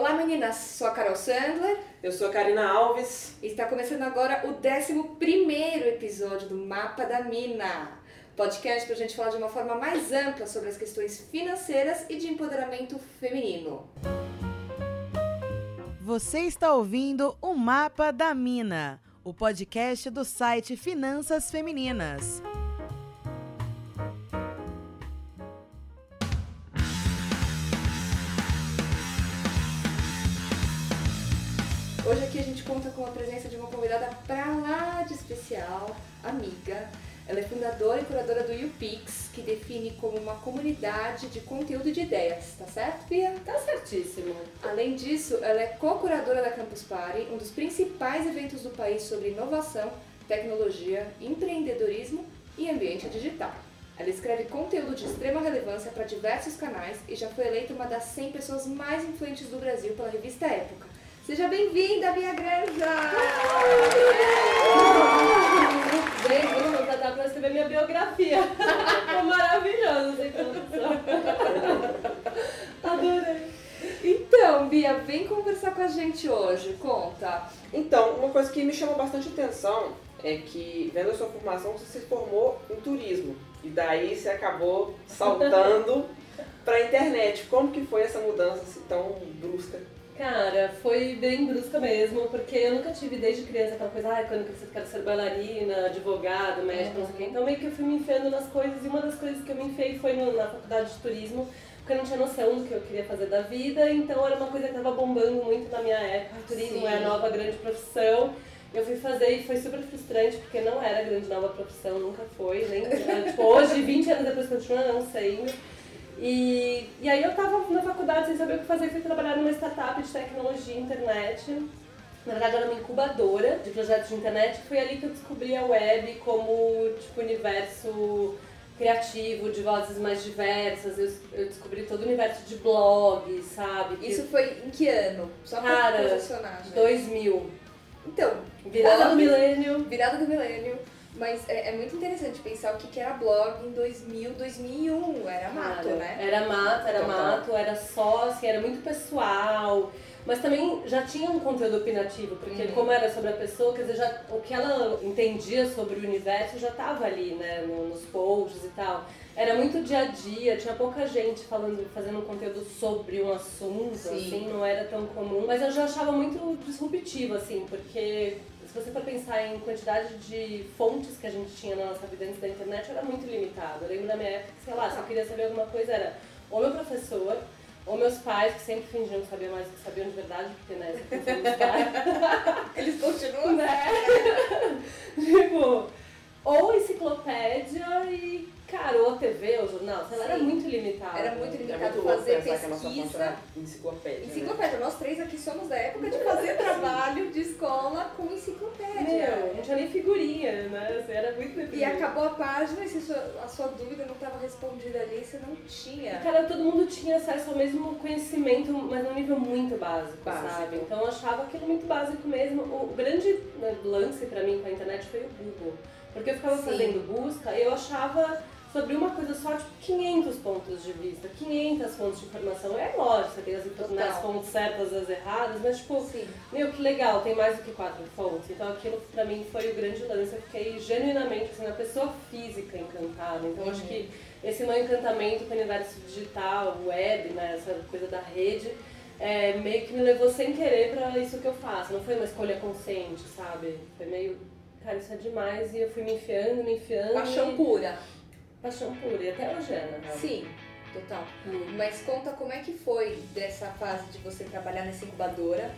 Olá meninas, sou a Carol Sandler. Eu sou a Karina Alves. E está começando agora o 11 episódio do Mapa da Mina. Podcast para a gente falar de uma forma mais ampla sobre as questões financeiras e de empoderamento feminino. Você está ouvindo o Mapa da Mina, o podcast do site Finanças Femininas. Com a presença de uma convidada pra lá de especial, amiga. Ela é fundadora e curadora do YouPix, que define como uma comunidade de conteúdo de ideias, tá certo, Pia? Tá certíssimo. Além disso, ela é co-curadora da Campus Party, um dos principais eventos do país sobre inovação, tecnologia, empreendedorismo e ambiente digital. Ela escreve conteúdo de extrema relevância para diversos canais e já foi eleita uma das 100 pessoas mais influentes do Brasil pela revista Época. Seja bem-vinda, Bia Granja! Gente, vou contratar pra escrever minha biografia. Ficou maravilhoso essa introdução. Adorei. Então, Bia, vem conversar com a gente hoje, conta. Então, uma coisa que me chamou bastante atenção é que, vendo a sua formação, você se formou em turismo. E daí você acabou saltando para a internet. Como que foi essa mudança assim, tão brusca? Cara, foi bem brusca mesmo, porque eu nunca tive desde criança aquela coisa, ah, quando eu crescer quero ser bailarina, advogado, médico, não sei o quê. Então meio que eu fui me enfiando nas coisas e uma das coisas que eu me enfiei foi no, na faculdade de turismo, porque eu não tinha noção do que eu queria fazer da vida, então era uma coisa que estava bombando muito na minha época. O turismo Sim. é a nova grande profissão. Eu fui fazer e foi super frustrante, porque não era grande nova profissão, nunca foi, nem. tipo, hoje, 20 anos depois, continua não sendo. E, e aí eu tava na faculdade sem saber o que fazer, fui trabalhar numa startup de tecnologia e internet. Na verdade era uma incubadora de projetos de internet. Foi ali que eu descobri a web como tipo universo criativo, de vozes mais diversas. Eu, eu descobri todo o universo de blogs, sabe? Que- Isso foi em que ano? Só pra Cara, posicionar, gente. 2000. Então, Virada do milênio. Virada do milênio. Mas é, é muito interessante pensar o que, que era blog em 2000, 2001. Era mato, Cara, né? Era mato, era Total. mato, era só, assim, era muito pessoal. Mas também já tinha um conteúdo opinativo, porque Uhum. como era sobre a pessoa, quer dizer, já, o que ela entendia sobre o universo já estava ali, né, no- nos posts e tal. Era muito dia a dia, tinha pouca gente falando, fazendo um conteúdo sobre um assunto, Sim. assim, não era tão comum. Mas eu já achava muito disruptivo, assim, porque se você for pensar em quantidade de fontes que a gente tinha na nossa vida antes da internet, era muito limitado. Eu lembro da minha época, que, sei lá, se eu queria saber alguma coisa, era ou meu professor, ou meus pais, que sempre fingiam saber mais do que sabiam de verdade, porque, né. Eles continuam, né? tipo, ou enciclopédia e, cara, ou a TV, ou jornal, sei lá, era muito limitado. Era muito É limitado muito louco fazer pesquisa. era enciclopédia. né? Enciclopédia, nós três aqui somos da época de fazer trabalho de escola com enciclopédia. Tinha nem figurinha, né? Assim, era muito E deprimente. acabou a página e se sua- a sua dúvida não estava respondida ali, você não tinha. Cara, todo mundo tinha acesso ao mesmo conhecimento, mas num nível muito básico, Básico. sabe? Então eu achava aquilo muito básico mesmo. O grande né, lance pra mim com a internet foi o Google. Porque eu ficava Sim. fazendo busca e eu achava sobre uma coisa só, tipo, 500 pontos de vista, 500 fontes de informação. É lógico, você tem as, Total. as fontes certas, as erradas, mas tipo, Sim. meu, que legal, tem mais do que quatro fontes. Então aquilo pra mim foi o grande lance. Eu fiquei genuinamente assim, na pessoa física encantada. Então eu acho Uhum. que esse meu encantamento com o universo digital, web, né, essa coisa da rede, é, meio que me levou sem querer pra isso que eu faço. Não foi uma escolha consciente, sabe? Foi meio, cara, isso é demais. E eu fui me enfiando, me enfiando. Paixão e... pura. Paixão pura. E até hoje é, real. Sim, total. Hum. Mas conta como é que foi dessa fase de você trabalhar nessa incubadora.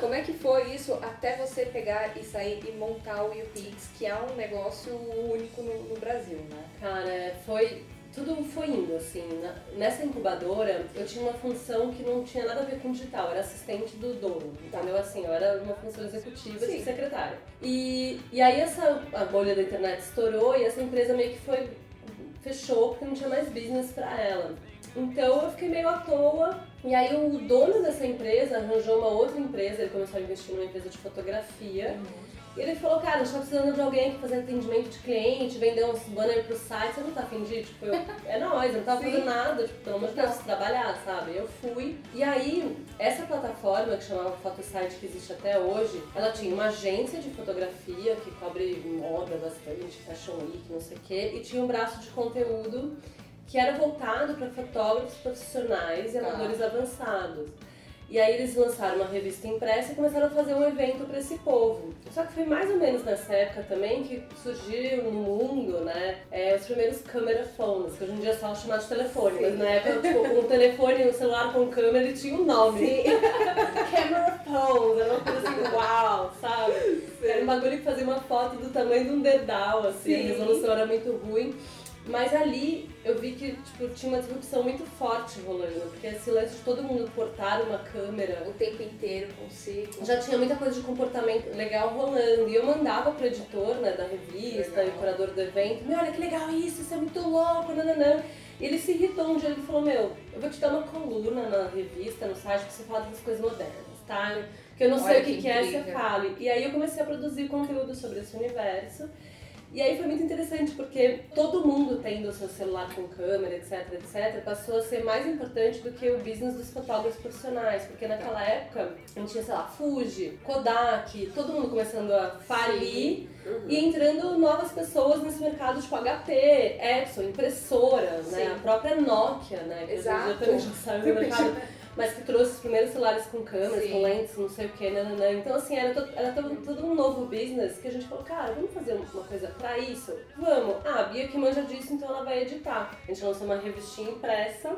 Como é que foi isso até você pegar e sair e montar o YouPix, que é um negócio único no, no Brasil, né? Cara, foi. Tudo foi indo, assim. Na- nessa incubadora, eu tinha uma função que não tinha nada a ver com digital, era assistente do dono, entendeu? Assim, eu era uma função executiva Sim. de secretária. E, e aí essa a bolha da internet estourou e essa empresa meio que foi. Fechou porque não tinha mais business pra ela. Então eu fiquei meio à toa. E aí o dono dessa empresa arranjou uma outra empresa, ele começou a investir numa empresa de fotografia. E ele falou, cara, a gente tá precisando de alguém pra fazer atendimento de cliente, vender uns banners pro site, você não tá afim de? Tipo, eu, é nóis, eu não tava Sim. fazendo nada, tipo, pelo amor de Deus, trabalhar, sabe? Eu fui. E aí, essa plataforma que chamava Photosite, que existe até hoje, ela tinha uma agência de fotografia que cobre moda bastante, fashion week, não sei o quê, e tinha um braço de conteúdo que era voltado para fotógrafos profissionais e Tá. amadores avançados. E aí eles lançaram uma revista impressa e começaram a fazer um evento para esse povo. Só que foi mais ou menos nessa época também que surgiu no mundo, né, é, os primeiros camera phones, que hoje em dia é só chamado de telefone, mas na época, tipo, um telefone, um celular com câmera, ele tinha um nome. camera phones, era uma coisa assim, uau, sabe? Era um bagulho que fazia uma foto do tamanho de um dedal, assim, a Sim. resolução era muito ruim. Mas ali eu vi que tipo, tinha uma disrupção muito forte rolando, porque esse lance de todo mundo portar uma câmera O tempo inteiro consigo. já tinha muita coisa de comportamento legal rolando. E eu mandava pro editor né, da revista Legal. e o curador do evento: Meu, olha que legal isso, isso é muito louco, nananã. E ele se irritou um dia, ele falou: Meu, eu vou te dar uma coluna na revista, no site, que você fala dessas coisas modernas, tá? Porque eu não sei Olha o que, que que é, você fale. E aí eu comecei a produzir conteúdo sobre esse universo. E aí foi muito interessante porque todo mundo tendo o seu celular com câmera, etc, etc, passou a ser mais importante do que o business dos fotógrafos profissionais. Porque naquela época a gente tinha, sei lá, Fuji, Kodak, todo mundo começando a falir Uhum. e entrando novas pessoas nesse mercado, tipo HP, Epson, impressoras, né? A própria Nokia, né? Que Exato. também já saiu do mercado mas que trouxe os primeiros celulares com câmeras, Sim. com lentes, não sei o que, nananã. Então, assim, era, todo, era todo, todo um novo business que a gente falou, cara, vamos fazer uma coisa pra isso? Vamos. Ah, a Bia que manja disso, então ela vai editar. A gente lançou uma revistinha impressa,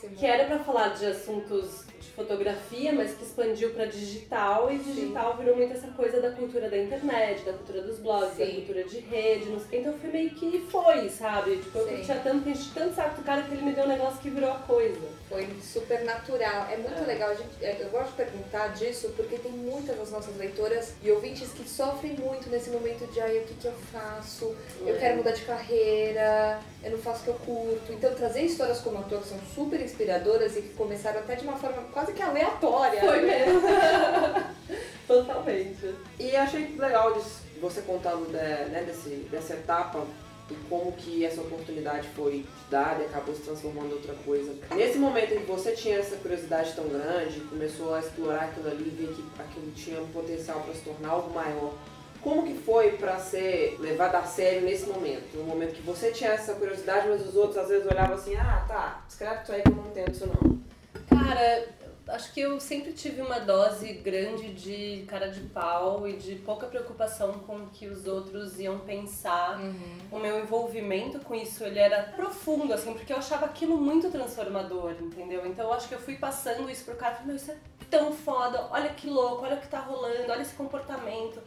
Que que era pra falar de assuntos de fotografia, mas que expandiu pra digital, e digital virou muito essa coisa da cultura da internet, da cultura dos blogs, da Sim. cultura de rede, não sei o que. Então foi meio que foi, sabe? Tipo, eu Sim. curtia tanto, enchi tanto saco do cara que ele me deu um negócio que virou a coisa. Foi super natural. É muito É. legal. A gente, é, eu gosto de perguntar disso porque tem muitas das nossas leitoras e ouvintes que sofrem muito nesse momento de ai, o que, que eu faço? Eu É. quero mudar de carreira, eu não faço o que eu curto. Então trazer histórias como a tua que são super inspiradoras e que começaram até de uma forma quase que aleatória. Foi né? mesmo. Totalmente. E achei legal de você contando né, né, desse, dessa etapa e como que essa oportunidade foi dada e acabou se transformando em outra coisa. Nesse momento em que você tinha essa curiosidade tão grande, começou a explorar aquilo ali, ver que aquilo tinha um potencial para se tornar algo maior. Como que foi para ser levado a sério nesse momento? No momento que você tinha essa curiosidade, mas os outros às vezes olhavam assim, ah, tá, escreve isso aí que eu não entendo isso não. Cara, acho que eu sempre tive uma dose grande de cara de pau e de pouca preocupação com o que os outros iam pensar. O meu envolvimento com isso, ele era profundo, assim, porque eu achava aquilo muito transformador, entendeu? Então eu acho que eu fui passando isso pro cara, falei, meu, isso é tão foda, olha que louco, olha o que tá rolando, olha esse comportamento.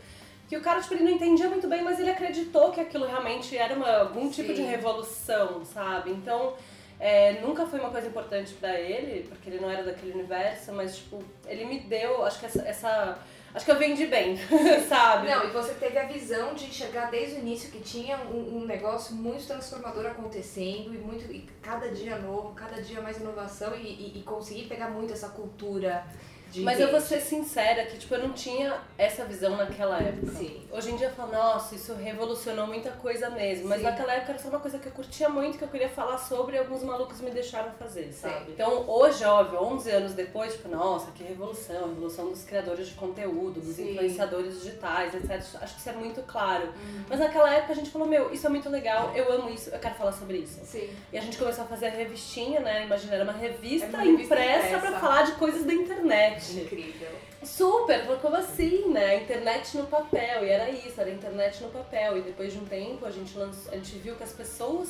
Que o cara, tipo, ele não entendia muito bem, mas ele acreditou que aquilo realmente era uma, algum tipo de Sim. revolução, sabe? Então, é, nunca foi uma coisa importante pra ele, porque ele não era daquele universo, mas, tipo, ele me deu, acho que essa. essa- acho que eu vendi bem, sabe? Não, e você teve a visão de enxergar desde o início que tinha um, um negócio muito transformador acontecendo e muito e cada dia novo, cada dia mais inovação e, e- e conseguir pegar muito essa cultura de Mas eu vou ser sincera que, tipo, eu não tinha essa visão naquela época. Sim. Hoje em dia eu falo, nossa, isso revolucionou muita coisa mesmo. Mas Sim. naquela época era só uma coisa que eu curtia muito, que eu queria falar sobre e alguns malucos me deixaram fazer, sabe? Sim. Então hoje, óbvio, 11 anos depois, tipo, nossa, que revolução, a revolução dos criadores de conteúdo, dos Sim. influenciadores digitais, etc. Acho que isso é muito claro. Uhum. Mas naquela época a gente falou, meu, isso é muito legal, eu amo isso, eu quero falar sobre isso. Sim. E a gente começou a fazer a revistinha, né? Imagina, era uma revista, Era uma revista impressa, impressa. pra falar de coisas da internet. Incrível. Super, falou, como assim, né? A internet no papel, e era isso, era internet no papel. E depois de um tempo a gente, lançou, a gente viu que as pessoas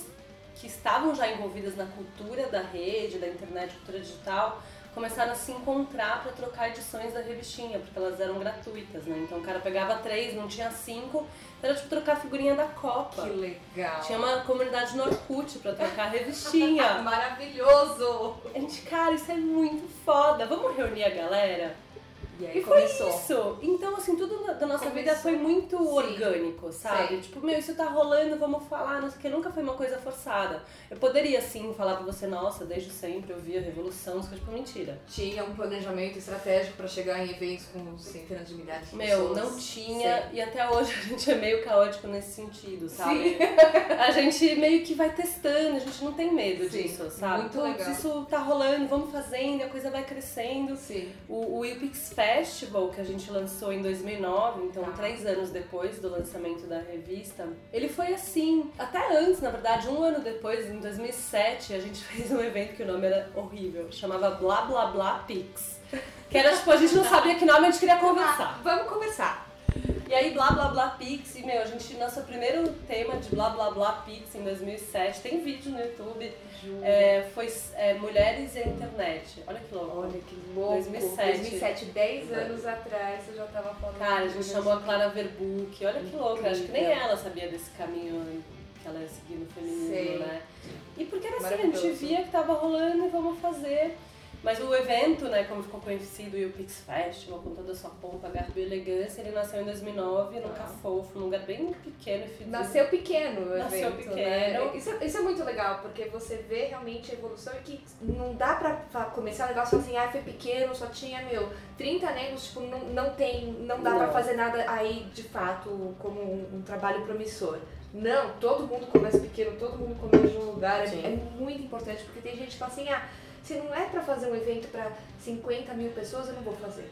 que estavam já envolvidas na cultura da rede, da internet, cultura digital, começaram a se encontrar para trocar edições da revistinha, porque elas eram gratuitas, né? Então o cara pegava três, não tinha cinco, era tipo trocar a figurinha da Copa. Que legal. Tinha uma comunidade no Orkut pra trocar a revistinha. Maravilhoso! A gente, cara, isso é muito foda. Vamos reunir a galera? E aí E foi começou. isso. Então, assim, tudo da nossa Começou. vida foi muito Sim. orgânico, sabe? Sei. Tipo, meu, isso tá rolando, vamos falar, não sei o que. Nunca foi uma coisa forçada. Eu poderia, sim, falar pra você, nossa, desde sempre eu via revolução, isso é tipo mentira. Tinha um planejamento estratégico pra chegar em eventos com centenas de milhares de Meu, pessoas. não tinha, e até hoje a gente é meio caótico nesse sentido, sabe? Sim. A gente meio que vai testando, a gente não tem medo Sim, disso, sabe? muito Putz, legal. isso tá rolando, vamos fazendo, a coisa vai crescendo. Sim. O, o UPix Festival, que a gente lançou em 2009, então três anos depois do lançamento da revista, ele foi assim. Até antes, na verdade, um ano depois, em 2007, a gente fez um evento que o nome era horrível, chamava Blá Blá Blá Pix. Que era tipo, a gente não sabia que nome a gente queria conversar. Ah, vamos conversar. E aí, Blá Blá Blá Pix, e meu, a gente, nosso primeiro tema de Blá Blá Blá Pix em 2007, tem vídeo no YouTube, é, foi é, Mulheres e a Internet. Olha que louco. Olha que louco. 2007. 2007, 10 anos atrás, você já tava falando. Cara, a gente chamou a Clara Verbuck, olha que louca, acho que nem ela sabia desse caminho que ela ia seguir no feminino, Sei. né? E porque era assim, a gente via que tava rolando e vamos fazer. Mas o evento, né, como ficou conhecido, o Pix Festival, com toda a sua pompa, garbo e elegância, ele nasceu em 2009 num Ah. Cafofo, num lugar bem pequeno e fedido. Nasceu pequeno o Nasceu evento, pequeno. né? Isso, é- isso é muito legal, porque você vê realmente a evolução e que não dá pra começar o negócio assim, ah, foi pequeno, só tinha, meu, 30 negros, tipo, não, não tem, não dá pra Não. fazer nada aí, de fato, como um, um trabalho promissor. Não, todo mundo começa pequeno, todo mundo começa de um lugar, é, é muito importante, porque tem gente que fala assim, ah, se não é pra fazer um evento pra 50 mil pessoas, eu não vou fazer.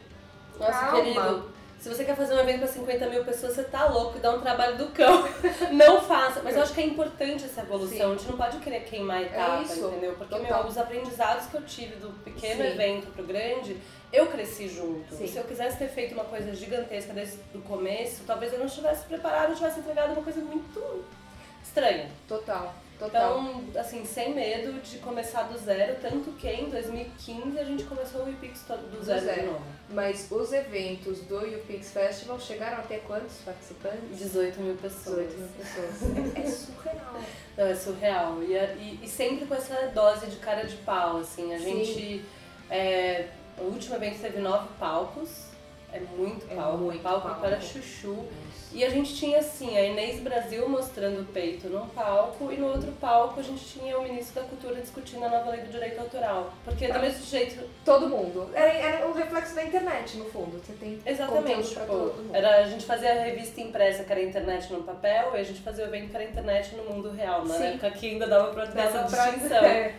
Nossa, Calma. querido, se você quer fazer um evento para 50 mil pessoas, você tá louco dá um trabalho do cão. Não faça. Mas eu acho que é importante essa evolução. Sim. A gente não pode querer queimar etapa, isso, entendeu? Porque, total. meu, os aprendizados que eu tive do pequeno Sim. evento pro grande, eu cresci junto. Sim. Se eu quisesse ter feito uma coisa gigantesca desde o começo, talvez eu não estivesse preparado, eu tivesse entregado uma coisa muito estranha. Total, total. Então, assim, sem medo de começar do zero, tanto que em 2015 a gente começou o todo do Do zero, zero. de novo. Mas os eventos do UPix Festival chegaram até quantos participantes? 18 mil pessoas. 18 mil pessoas. É, é surreal. Não, é surreal. E, a- e, e sempre com essa dose de cara de pau, assim. A Sim. gente. é, o último evento teve nove palcos. É muito É palco. muito palco palco. para chuchu. E a gente tinha assim, a Inês Brasil mostrando o peito num palco e no outro palco a gente tinha o ministro da Cultura discutindo a nova lei do direito autoral. Porque do mesmo jeito, Todo mundo. Era, era um reflexo da internet, no fundo. Você tem exatamente, pra tipo, todo mundo. era, a gente fazia a revista impressa que era a internet no papel e a gente fazia o evento que era a internet no mundo real, na Sim. época que ainda dava pra ter essa distinção. É.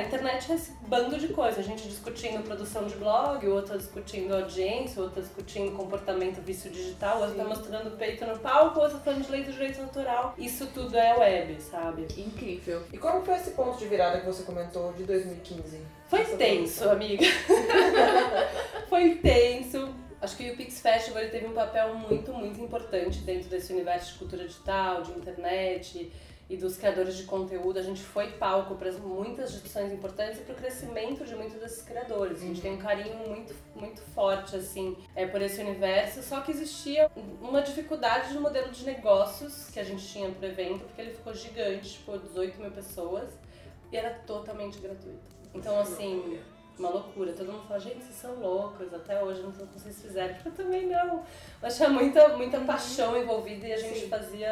Cara. A internet é esse bando de coisas. A gente discutindo produção de blog, outra discutindo audiência, outra discutindo comportamento vício digital, outra Sim. mostrando o peito no palco, outra falando de lei do direito autoral. Isso tudo é web, sabe? Incrível. E como foi esse ponto de virada que você comentou de 2015? Foi Essa tenso, amiga. Foi tenso. Acho que o Pix Festival ele teve um papel muito, muito importante dentro desse universo de cultura digital, de internet e dos criadores de conteúdo. A gente foi palco para muitas discussões importantes e para o crescimento de muitos desses criadores. A gente tem um carinho muito, muito forte assim é, por esse universo. Só que existia uma dificuldade no modelo de negócios que a gente tinha pro evento, porque ele ficou gigante, tipo 18 mil pessoas e era totalmente gratuito. Então, assim, uma loucura. Todo mundo fala, gente, vocês são loucos. Até hoje não sei o que vocês fizeram. Eu também não. Mas tinha muita, muita paixão envolvida e a gente Sim. fazia.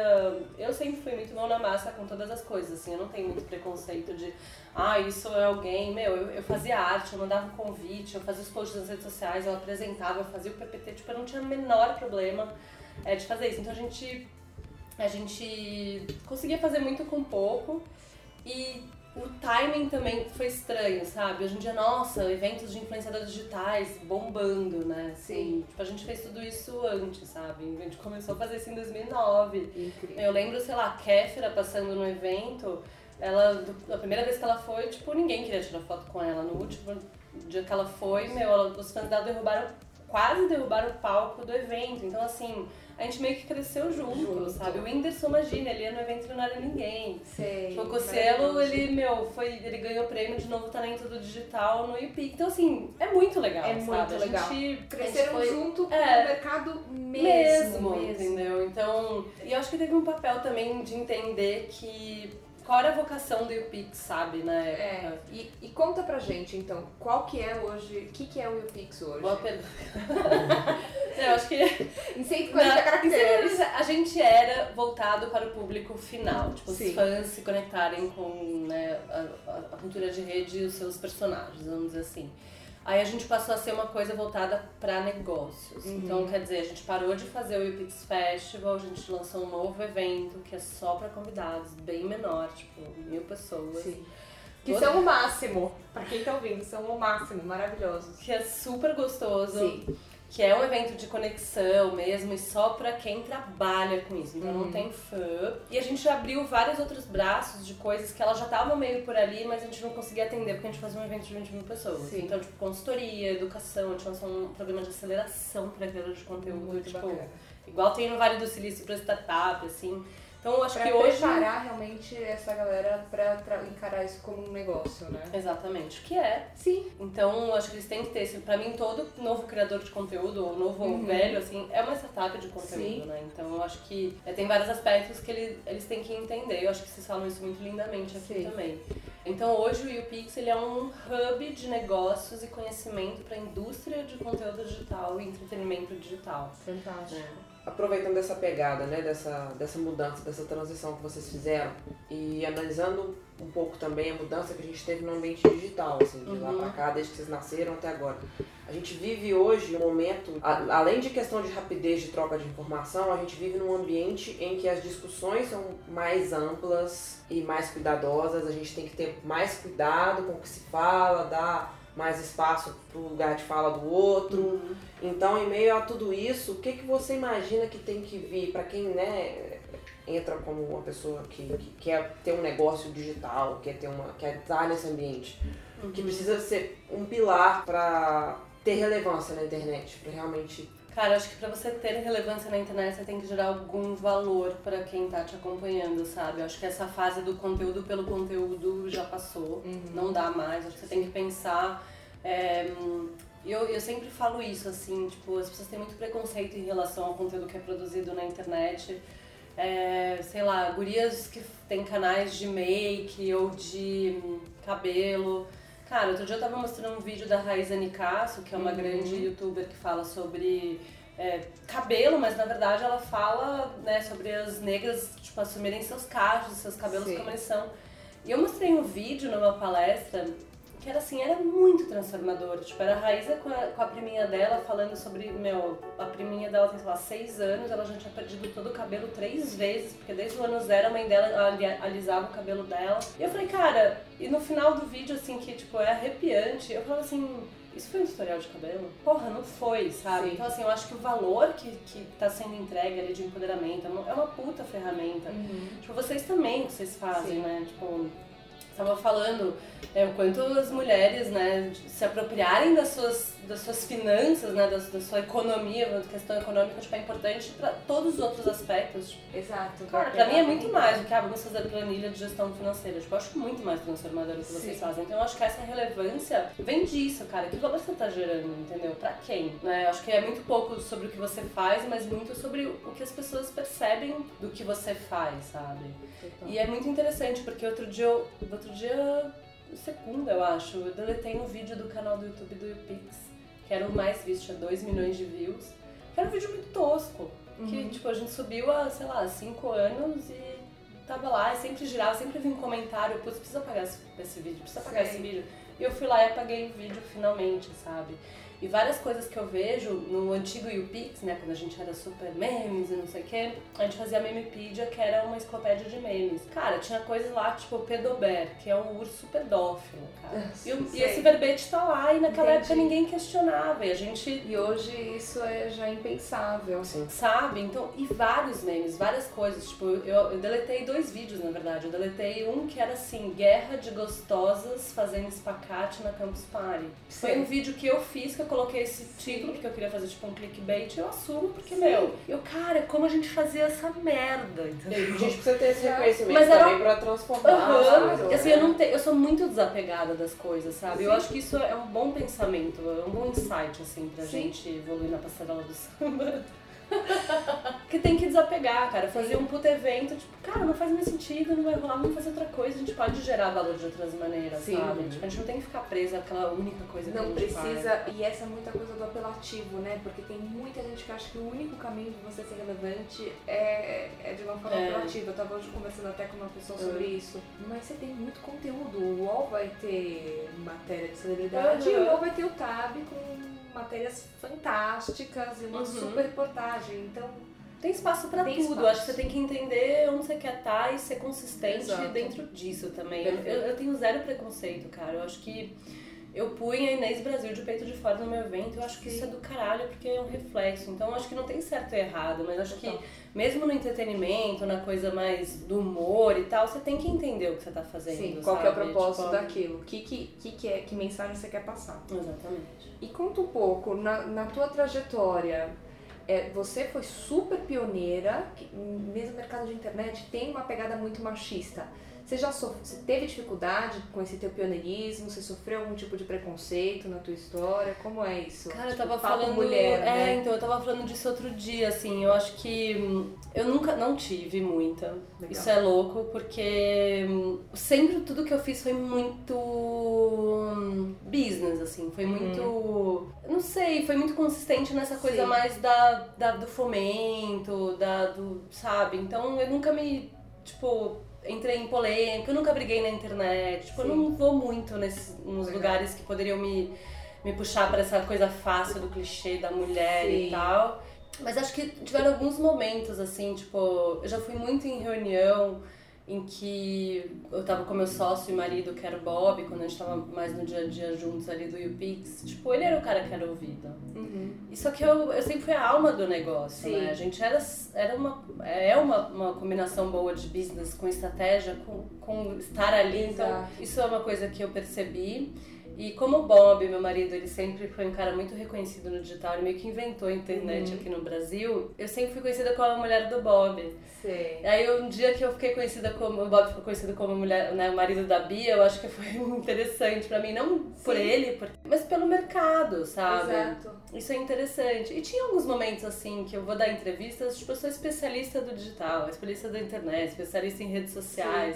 Eu sempre fui muito mão na massa com todas as coisas, assim. Eu não tenho muito preconceito de, ah, isso é alguém. Meu, eu, eu fazia arte, eu mandava um convite, eu fazia os posts nas redes sociais, eu apresentava, eu fazia o PPT. Tipo, eu não tinha o menor problema é, de fazer isso. Então a gente. A gente conseguia fazer muito com pouco. E o timing também foi estranho, sabe? Hoje em dia, nossa, eventos de influenciadores digitais bombando, né? Assim, Sim. Tipo, a gente fez tudo isso antes, sabe? A gente começou a fazer isso em 2009. Incrível. Eu lembro, sei lá, a Kéfera passando no evento, ela, a primeira vez que ela foi, tipo, ninguém queria tirar foto com ela. No último dia que ela foi, meu, ela- os fãs dela derrubaram, quase derrubaram o palco do evento. Então, assim, a gente meio que cresceu junto, Junto. sabe? O Whindersson, imagina, ele ia no evento e não era ninguém. Sei. O Cocelo, maravilhoso. ele, meu, foi, ele ganhou prêmio de novo talento do digital no IPIC. Então, assim, é muito legal, É sabe? muito A legal. gente Cresceram a gente foi- junto com É. o mercado mesmo. mesmo, mesmo. entendeu? Então, e eu acho que teve um papel também de entender que qual era a vocação do YouPix, sabe, na época. É, e, e conta pra gente, então, qual que é hoje, o que, que é o YouPix hoje? Boa pergunta. eu acho que Em 140 Não, caracteres. A gente era voltado para o público final, tipo, Sim. os fãs se conectarem com né, a, a- a cultura de rede e os seus personagens, vamos dizer assim. Aí a gente passou a ser uma coisa voltada para negócios. Uhum. Então, quer dizer, a gente parou de fazer o UPix Festival, a gente lançou um novo evento que é só para convidados, bem menor, tipo, mil pessoas. Sim. Que são o máximo. Pra quem tá ouvindo, são o máximo, maravilhosos. Que é super gostoso. Sim. Que é um evento de conexão mesmo e só pra quem trabalha com isso. Então Uhum. não tem fã. E a gente abriu vários outros braços de coisas que ela já estavam meio por ali, mas a gente não conseguia atender porque a gente fazia um evento de 20 mil pessoas. Sim. Então, tipo, consultoria, educação, a gente lançou um programa de aceleração pra criador de conteúdo. Muito tipo, bacana. igual tem no Vale do Silício pra startup, assim. Então eu acho Pra que hoje. preparar realmente essa galera pra encarar isso como um negócio, né? Exatamente, o que é. Sim. Então, eu acho que eles têm que ter, esse- pra mim, todo novo criador de conteúdo, ou novo ou Uhum. velho, assim, é uma startup de conteúdo, Sim. né? Então, eu acho que é, tem vários aspectos que ele- eles têm que entender. Eu acho que vocês falam isso muito lindamente aqui Sim. também. Então, hoje o YouPix, ele é um hub de negócios e conhecimento para a indústria de conteúdo digital e entretenimento digital. Fantástico. Aproveitando essa pegada, né, dessa, dessa mudança, dessa transição que vocês fizeram e analisando um pouco também a mudança que a gente teve no ambiente digital, assim, de lá Uhum. pra cá, desde que vocês nasceram até agora. A gente vive hoje um momento, a- além de questão de rapidez de troca de informação, a gente vive num ambiente em que as discussões são mais amplas e mais cuidadosas, a gente tem que ter mais cuidado com o que se fala, dar mais espaço pro lugar de fala do outro. Então, em meio a tudo isso, o que, que você imagina que tem que vir? Para quem né, entra como uma pessoa que, que quer ter um negócio digital, quer ter uma, quer estar nesse ambiente, que precisa ser um pilar para ter relevância na internet, para realmente Cara, acho que pra você ter relevância na internet, você tem que gerar algum valor pra quem tá te acompanhando, sabe? Acho que essa fase do conteúdo pelo conteúdo já passou, não dá mais. Acho que você tem que pensar. é, eu, eu sempre falo isso, assim, tipo, as pessoas têm muito preconceito em relação ao conteúdo que é produzido na internet. É, sei lá, gurias que tem canais de make ou de hum, cabelo. Cara, outro dia eu tava mostrando um vídeo da Raíza Nicasso, que é uma grande youtuber que fala sobre é, cabelo, mas na verdade ela fala né, sobre as negras tipo, assumirem seus cachos, seus cabelos Sim. como eles são. E eu mostrei um vídeo numa palestra que era assim, era muito transformador. Tipo, era a Raíza com a, com a priminha dela falando sobre, meu, a priminha dela tem, sei lá, seis anos, ela já tinha perdido todo o cabelo três vezes, porque desde o ano zero a mãe dela ali- alisava o cabelo dela. E eu falei, cara, e no final do vídeo, assim, que tipo, é arrepiante, eu falo assim. Isso foi um tutorial de cabelo? Porra, não foi, sabe? Sim. Então, assim, eu acho que o valor que, que tá sendo entregue ali de empoderamento é uma, é puta ferramenta. Tipo, vocês também, vocês fazem, Sim. né? Tipo, estava falando é, o quanto as mulheres, né, se apropriarem das suas, das suas finanças, né, da, da sua economia, da questão econômica, tipo, é importante para todos os outros aspectos. Tipo, Exato. Cara, pra mim é muito mais do que, ah, vamos fazer planilha de gestão financeira. Tipo, eu acho muito mais transformador o que vocês Sim. fazem. Então, eu acho que essa relevância vem disso, cara. Que valor você tá gerando, entendeu? Pra quem? Né? Eu acho que é muito pouco sobre o que você faz, mas muito sobre o que as pessoas percebem do que você faz, sabe? E é muito interessante, porque outro dia, eu- outro dia, segunda, eu acho, eu deletei um vídeo do canal do YouTube do YouPix, que era o mais visto, tinha 2 milhões de views, que era um vídeo muito tosco. Que, tipo, a gente subiu há, sei lá, 5 anos e tava lá, e sempre girava, sempre vinha um comentário, putz, precisa apagar esse, esse vídeo, precisa apagar Sei. esse vídeo. E eu fui lá e apaguei o vídeo finalmente, sabe? E várias coisas que eu vejo no antigo YouPix, né, quando a gente era super memes e não sei o quê, a gente fazia Memepedia, que era uma enciclopédia de memes. Cara, tinha coisas lá, tipo o Pedober, que é um urso pedófilo, cara. E, o- e esse verbete tá lá, e naquela Entendi. época ninguém questionava, e a gente E hoje isso é já impensável. assim, Sabe? Então, e vários memes, várias coisas. Tipo, eu, eu deletei dois vídeos, na verdade. Eu deletei um que era assim, guerra de gostosas fazendo espacate na Campus Party. Foi Sei. um vídeo que eu fiz, que eu coloquei esse título, porque eu queria fazer tipo um clickbait, eu assumo, porque, meu, eu, cara, como a gente fazia essa merda, a entendeu? gente precisa ter esse reconhecimento Mas era- também para transformar as Aham. coisas, E assim, né? eu, não te, eu sou muito desapegada das coisas, sabe? Eu Sim. acho que isso é um bom pensamento, é um bom insight, assim, pra Sim. gente evoluir na passarela do samba. Que tem que desapegar, cara. Fazer um puto evento, tipo, cara, não faz mais sentido, não vai rolar, vamos fazer outra coisa. A gente pode gerar valor de outras maneiras, Sim. sabe? Tipo, a gente não tem que ficar presa àquela única coisa que a Não gente precisa, faz. e essa é muita coisa do apelativo, né? Porque tem muita gente que acha que o único caminho de você ser relevante é, é de uma forma É. apelativa. Eu tava hoje conversando até com uma pessoa sobre Uhum. isso. Mas você tem muito conteúdo. O UOL vai ter matéria de celebridade Uhum. e o UOL vai ter o Tab com matérias fantásticas e uma Uhum. super reportagem. Então, Tem espaço pra Tem tudo. espaço. Acho que você tem que entender onde você quer estar e ser consistente Exato. dentro disso também. Eu, eu- tenho zero preconceito, cara. Eu acho que eu punha a Inês Brasil de peito de fora no meu evento. Eu acho que isso é do caralho porque é um reflexo. Então acho que não tem certo e errado, mas acho que mesmo no entretenimento, na coisa mais do humor e tal, você tem que entender o que você tá fazendo. sim, qual que é o sabe? propósito Tipo, daquilo? O que, que, que, que é, que mensagem você quer passar? Exatamente. E conta um pouco, na, na tua trajetória, é, você foi super pioneira, mesmo mercado de internet tem uma pegada muito machista. Você já você teve dificuldade com esse teu pioneirismo? Você sofreu algum tipo de preconceito na tua história? Como é isso? Cara, eu Tipo, tava papo falando. mulher, é, né? então, eu tava falando disso outro dia, assim. Eu acho que hum, eu nunca não tive muita. Legal. Isso é louco, porque hum, sempre tudo que eu fiz foi muito hum, business, assim. Foi muito. eu Não sei, foi muito consistente nessa coisa Sim. mais da, da, do fomento, da, do. Sabe? Então eu nunca me. Tipo, entrei em polêmica, eu nunca briguei na internet. Tipo, eu Sim. não vou muito nesse, nos Legal. lugares que poderiam me, me puxar para essa coisa fácil do clichê da mulher Sim. e tal. Mas acho que tiveram alguns momentos, assim, tipo, eu já fui muito em reunião em que eu tava com meu sócio e marido, que era o Bob, quando a gente tava mais no dia a dia juntos ali do YouPix. Tipo, ele era o cara que era ouvido. Uhum. E Só que eu, eu sempre fui a alma do negócio, Sim. né? A gente era, era uma, é uma, uma combinação boa de business com estratégia, com, com estar ali. Então, Exato. isso é uma coisa que eu percebi. E como o Bob, meu marido, ele sempre foi um cara muito reconhecido no digital, ele meio que inventou a internet Uhum. aqui no Brasil, eu sempre fui conhecida como a mulher do Bob. Sei. Aí um dia que eu fiquei conhecida como, o Bob ficou conhecido como mulher, né, o marido da Bia, eu acho que foi interessante pra mim, não por Sim. ele, por- mas pelo mercado, sabe? Exato. Isso é interessante. E tinha alguns momentos assim que eu vou dar entrevistas, tipo, eu sou especialista do digital, especialista da internet, especialista em redes sociais.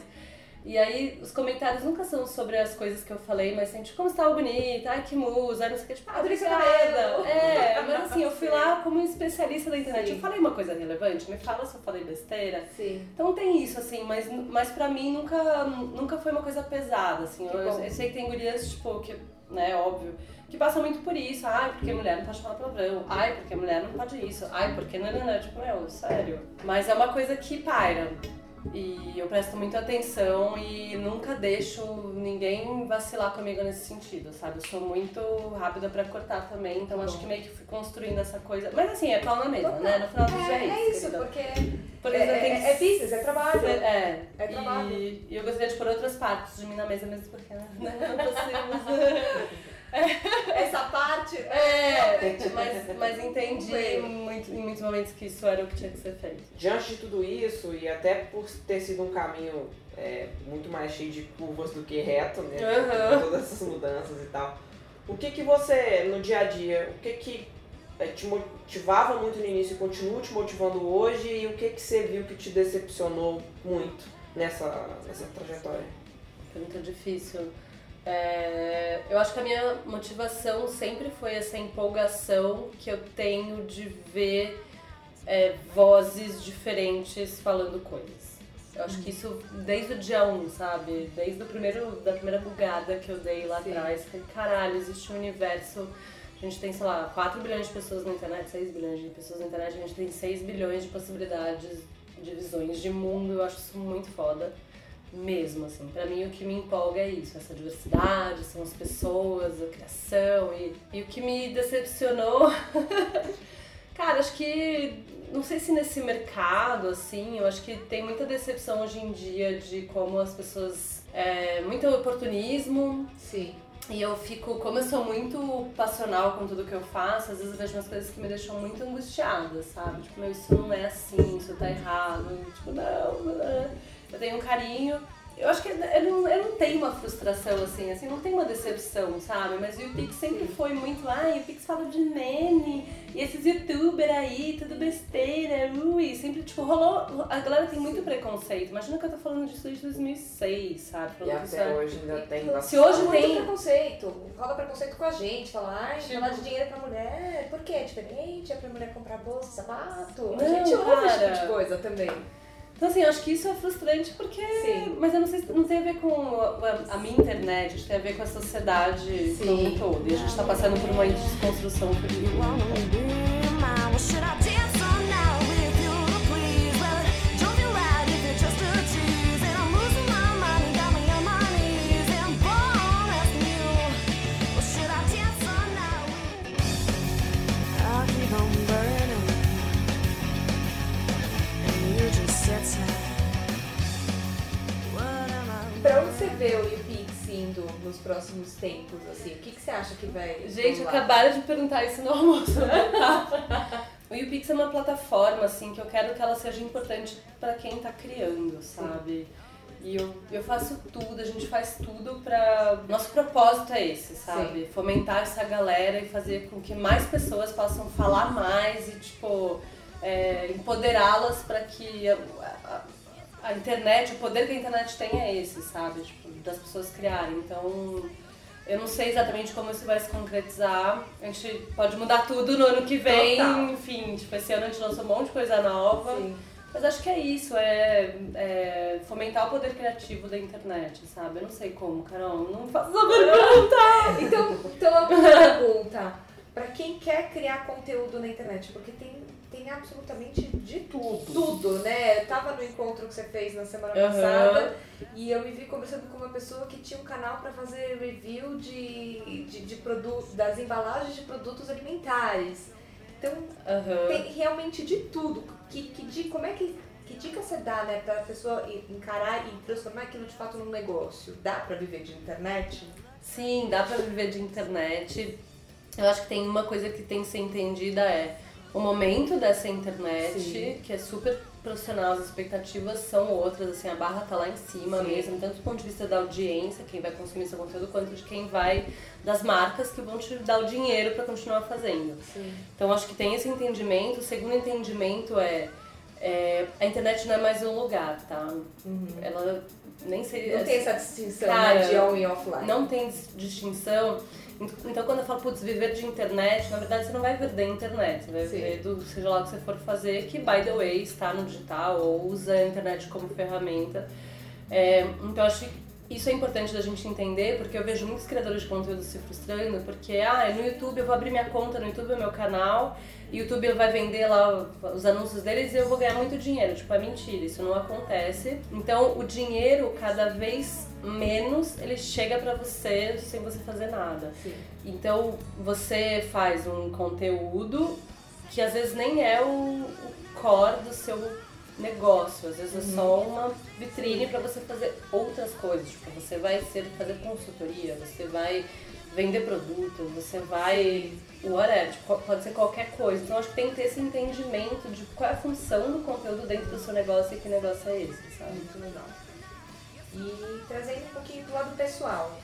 E aí os comentários nunca são sobre as coisas que eu falei, mas sempre, tipo, como você tava bonita, ai que musa, ai não sei o que, tipo, ah, obrigada. É, mas assim, eu fui lá como especialista da internet. Sim. Eu falei uma coisa relevante, me fala se eu falei besteira. Sim. Então tem isso, assim, mas, mas pra mim nunca, nunca foi uma coisa pesada, assim. Eu, eu sei que tem gurias, tipo, que, né, óbvio, que passam muito por isso. Ai, porque mulher não pode falar palavrão. Ai, porque mulher não pode isso. Ai, porque não, não, não. Tipo, meu, sério. Mas é uma coisa que paira. E eu presto muita atenção e nunca deixo ninguém vacilar comigo nesse sentido, sabe? Eu sou muito rápida pra cortar também, então acho que meio que fui construindo essa coisa. Mas assim, é pau na mesa, Total. né? No final do dia É, é isso, querida. porque Porque é, você tem é, é business, é trabalho. é, É trabalho. E, e eu gostaria de pôr outras partes de mim na mesa mesmo, porque né, não conseguimos. Essa parte é, mas, mas entendi Bem. muito, em muitos momentos que isso era o que tinha que ser feito. Diante de tudo isso, e até por ter sido um caminho é, muito mais cheio de curvas do que reto, né? Com todas essas mudanças e tal. O que que você, no dia a dia, o que que é, te motivava muito no início e continua te motivando hoje e o que que você viu que te decepcionou muito nessa, nessa trajetória? Pergunta difícil. É, eu acho que a minha motivação sempre foi essa empolgação que eu tenho de ver é, vozes diferentes falando coisas. Eu acho que isso desde o dia 1, sabe? Desde o primeiro, da primeira bugada que eu dei lá Sim. atrás. Falei, caralho, existe um universo. A gente tem, sei lá, 4 bilhões de pessoas na internet, 6 bilhões de pessoas na internet, a gente tem 6 bilhões de possibilidades, de visões de mundo. Eu acho isso muito foda mesmo, assim. Pra mim, o que me empolga é isso, essa diversidade, são as pessoas, a criação. E, e o que me decepcionou, cara, acho que, não sei se nesse mercado, assim, eu acho que tem muita decepção hoje em dia de como as pessoas. É, muito oportunismo, Sim. e eu fico, como eu sou muito passional com tudo que eu faço, às vezes eu vejo umas coisas que me deixam muito angustiada, sabe? Tipo, meu, isso não é assim, isso tá errado. Tipo, não, não. Eu tenho um carinho eu acho que eu não, eu não tenho uma frustração assim, assim, não tem uma decepção, sabe? Mas o YouPix sempre foi muito, ah, o YouPix fala de meme, e esses youtubers aí, tudo besteira, ui, sempre, tipo, rolou, a galera tem muito preconceito. Imagina que eu tô falando disso desde 2006, sabe? E Falando isso até é- hoje ainda tem Se hoje muito tem- preconceito. Rola preconceito com a gente. Falar, ai, Tipo- falar de dinheiro pra mulher. Por quê? É diferente? É pra mulher comprar bolsa, sapato? Não, a gente ouve esse tipo cara. de coisa também. Então, assim, eu acho que isso é frustrante porque. Sim. Mas eu não sei, não tem a ver com a, a minha internet, acho que tem a ver com a sociedade como um todo. E a gente tá passando por uma desconstrução terrível. Próximos tempos, assim? O que, que você acha que vai Gente, rolar? acabaram de perguntar isso no almoço. o YouPix é uma plataforma, assim, que eu quero que ela seja importante pra quem tá criando, sabe? E eu, eu faço tudo, a gente faz tudo pra. Nosso propósito é esse, sabe? Fomentar essa galera e fazer com que mais pessoas possam falar mais e, tipo, é, empoderá-las pra que a, a- a internet, o poder que a internet tem é esse, sabe? Tipo, das pessoas criarem. Então. Eu não sei exatamente como isso vai se concretizar. A gente pode mudar tudo no ano que vem. Total. Enfim, tipo, esse ano a gente lançou um monte de coisa nova. Sim. Mas acho que é isso, é, é fomentar o poder criativo da internet, sabe? Eu não sei como, Carol, não faço essa pergunta. Então, então a pergunta, pra quem quer criar conteúdo na internet, porque tem, tem absolutamente de tudo. Tudo, né? Eu tava no encontro que você fez na semana Aham. passada e eu me vi conversando com uma pessoa que tinha um canal pra fazer review de, de, de produtos, das embalagens de produtos alimentares. Então, Aham. tem realmente de tudo. Que, que, di- como é que, que dica você dá, né, pra pessoa en- encarar e transformar aquilo de fato num negócio? Dá pra viver de internet? Sim, dá pra viver de internet. Eu acho que tem uma coisa que tem que ser entendida é o momento dessa internet, Sim. que é super profissional, as expectativas são outras, assim, a barra tá lá em cima Sim. mesmo, tanto do ponto de vista da audiência, quem vai consumir seu conteúdo, quanto de quem vai, das marcas que vão te dar o dinheiro pra continuar fazendo. Sim. Então acho que tem esse entendimento. O segundo entendimento é, é, a internet não é mais um lugar, tá? Ela nem. Uhum. Não tem essa distinção Cara, né, de on e offline. Não tem dis- distinção. Então quando eu falo, putz, viver de internet, na verdade você não vai viver da internet, você vai Sim. viver do seja lá o que você for fazer, que by the way está no digital ou usa a internet como ferramenta. É, então acho que isso é importante da gente entender, porque eu vejo muitos criadores de conteúdo se frustrando, porque ah, no YouTube eu vou abrir minha conta, no YouTube é meu canal, e o YouTube vai vender lá os anúncios deles e eu vou ganhar muito dinheiro. Tipo, é mentira, isso não acontece. Então o dinheiro cada vez menos ele chega pra você sem você fazer nada. Sim. Então você faz um conteúdo que às vezes nem é o, o core do seu negócio, às vezes é só uma vitrine para você fazer outras coisas. Tipo, você vai ser, fazer consultoria, você vai vender produto, você vai. Whatever, tipo, pode ser qualquer coisa. Então acho que tem que ter esse entendimento de qual é a função do conteúdo dentro do seu negócio e que negócio é esse, sabe? Muito legal. E trazendo um pouquinho pro lado pessoal,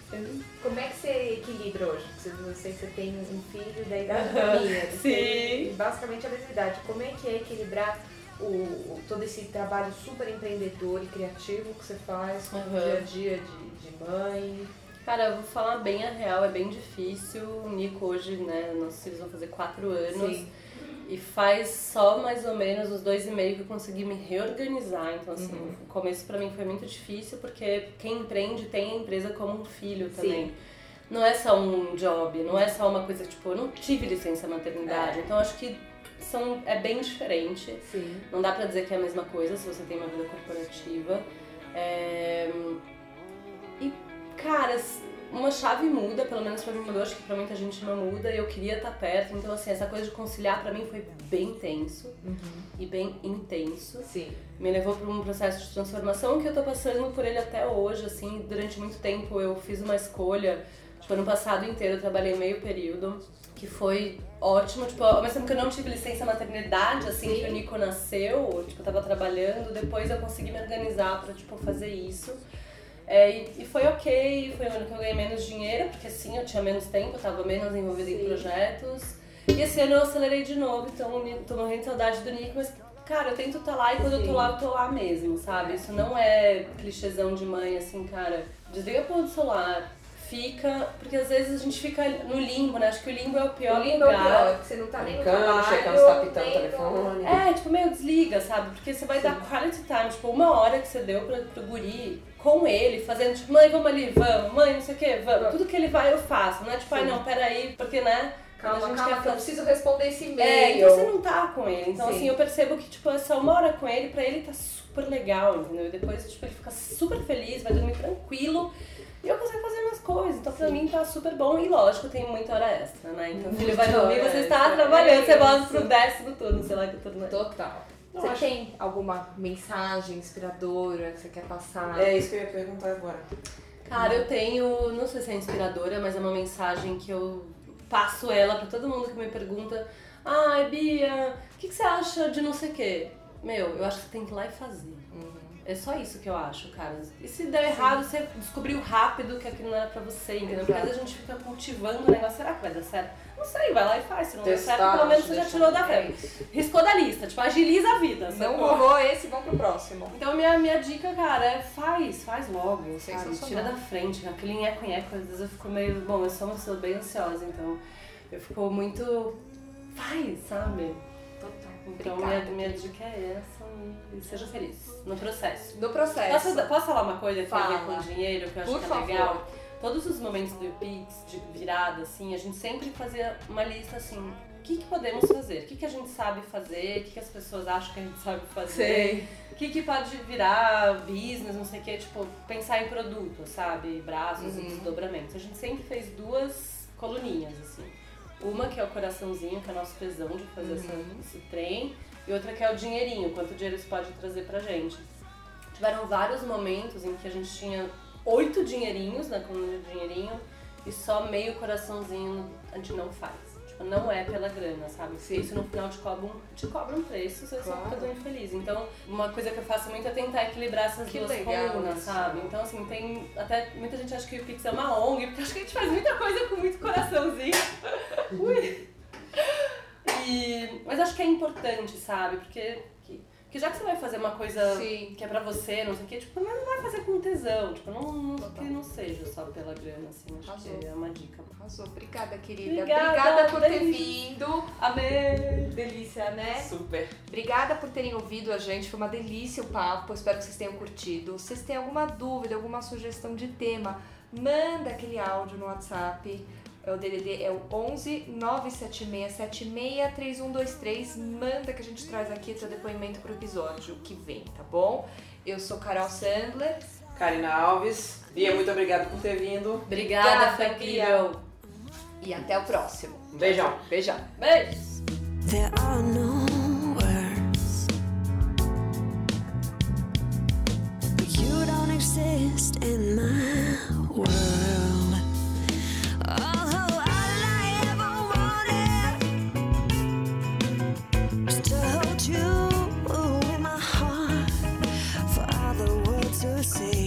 como é que você equilibra hoje? Você, você, você tem um filho da idade da minha, você Sim. basicamente a mesma idade. Como é que é equilibrar o, o- todo esse trabalho super empreendedor e criativo que você faz com o Uhum. dia a dia de, de mãe? Cara, eu vou falar bem a real, é bem difícil. O Nico hoje, né, nossos filhos vão fazer quatro anos. Sim. E faz só mais ou menos os dois e meio que eu consegui me reorganizar. Então, assim, Uhum. o começo pra mim foi muito difícil, porque quem empreende tem a empresa como um filho também. Não é só um job, não é só uma coisa, tipo, eu não tive licença maternidade. É. Então, acho que são, é bem diferente. Sim. Não dá pra dizer que é a mesma coisa se você tem uma vida corporativa. É, E, cara, uma chave muda, pelo menos pra mim mudou, acho que pra muita gente não muda, e eu queria estar perto. Então, assim, essa coisa de conciliar pra mim foi bem tenso e bem intenso. Sim. Me levou pra um processo de transformação que eu tô passando por ele até hoje, assim. Durante muito tempo eu fiz uma escolha, tipo, ano passado inteiro eu trabalhei meio período, que foi ótimo, tipo, ao mesmo tempo que eu não tive licença maternidade, assim, Sim. que o Nico nasceu, tipo, eu tava trabalhando, depois eu consegui me organizar pra, tipo, fazer isso. É, e, e foi ok, foi o ano que eu ganhei menos dinheiro, porque sim, eu tinha menos tempo, eu tava menos envolvida em Sim. projetos. E esse ano eu acelerei de novo, então eu tô morrendo de saudade do Nick, mas, cara, eu tento estar lá e quando eu tô Sim. lá, eu tô lá mesmo, sabe? Isso não é clichêzão de mãe, assim, cara, desliga do celular, fica, porque às vezes a gente fica no limbo, né? Acho que o limbo é o pior O limbo é o lugar. pior, que você não tá nem no Brincando, trabalho, checando se tá pitando o telefone. É, tipo, meio desliga, sabe? Porque você vai dar quality time, tipo, uma hora que você deu pra, pro guri com ele, fazendo, tipo, mãe, vamos ali, vamos, mãe, não sei o que, vamos. Tudo que ele vai eu faço. Não é tipo, ai não, peraí, porque, né? Calma, quando a gente calma, quer que eu preciso responder esse e-mail. É, então você não tá com ele. Então, Sim. assim, eu percebo que, tipo, essa uma hora com ele, pra ele tá super legal, entendeu? E depois, tipo, ele fica super feliz, vai dormir tranquilo. E eu consigo fazer minhas coisas. Então, pra mim, tá super bom. E lógico, tem muita hora extra, né? Então, o filho vai dormir, você está trabalhando, você É volta pro décimo turno, sei lá que turno é. Total. Você acho- tem alguma mensagem inspiradora que você quer passar? É isso que eu ia perguntar agora. Cara, eu tenho, não sei se é inspiradora, mas é uma mensagem que eu passo ela pra todo mundo que me pergunta: Ai, Bia, o que, que você acha de não sei o quê? Meu, eu acho que você tem que ir lá e fazer. É só isso que eu acho, cara. E se der errado, você descobriu rápido que aquilo não era pra você, entendeu? Porque às vezes a gente fica cultivando o negócio, será que vai dar certo? Não sei, vai lá e faz. Se não der Testar, certo, pelo menos você já tirou da frente. Riscou da lista, tipo, agiliza a vida. Não rolou esse, vamos pro próximo. Então minha, minha dica, cara, é faz, faz logo, sabe? Tira da frente. Aquele nheco-nheco, às vezes eu fico meio. Bom, eu sou uma pessoa bem ansiosa, então eu fico muito. Faz, sabe? Então minha, minha dica é essa e seja feliz no processo. No processo. Posso, posso falar uma coisa que tem a ver com dinheiro, que eu acho Por que é favor. legal? Todos os momentos do Pix, de virada, assim, a gente sempre fazia uma lista assim, o que, que podemos fazer? O que, que a gente sabe fazer? O que, que as pessoas acham que a gente sabe fazer? Sei. O que, que pode virar business, não sei o que, tipo, pensar em produto, sabe? Braços e Uhum. desdobramentos. A gente sempre fez duas coluninhas, assim. Uma que é o coraçãozinho, que é o nosso tesão de fazer Uhum. esse trem, e outra que é o dinheirinho, quanto dinheiro isso pode trazer pra gente. Tiveram vários momentos em que a gente tinha oito dinheirinhos na coluna de dinheirinho e só meio coraçãozinho a gente não faz. Não é pela grana, sabe? Sim. isso no final te cobra um, te cobra um preço, você Claro. fica infeliz. Então, uma coisa que eu faço muito é tentar equilibrar essas Que duas colunas, sabe? Então, assim, tem. Até muita gente acha que o Pix é uma ONG, porque acho que a gente faz muita coisa com muito coraçãozinho. Ui. E, mas acho que é importante, sabe? Porque, que, porque já que você vai fazer uma coisa Sim. que é pra você, não sei o quê, tipo, não vai fazer com tesão. Tipo, não, não, que não seja só pela grana, assim. Acho Arrasou. que é uma dica. Arrasou. Obrigada, querida. Obrigada, por ter vindo. Amém! Delícia, né? Super. Obrigada por terem ouvido a gente, foi uma delícia o papo, espero que vocês tenham curtido. Se vocês têm alguma dúvida, alguma sugestão de tema, manda aquele áudio no WhatsApp. É o DDD é o 11 976763123. Manda que a gente traz aqui seu depoimento pro episódio que vem, tá bom? Eu sou Carol Sandler. Karina Alves. Bia, muito obrigado por ter vindo. Obrigada, foi. E até o próximo. Um beijão. Beijão. Beijos. There are no words, you don't exist in my say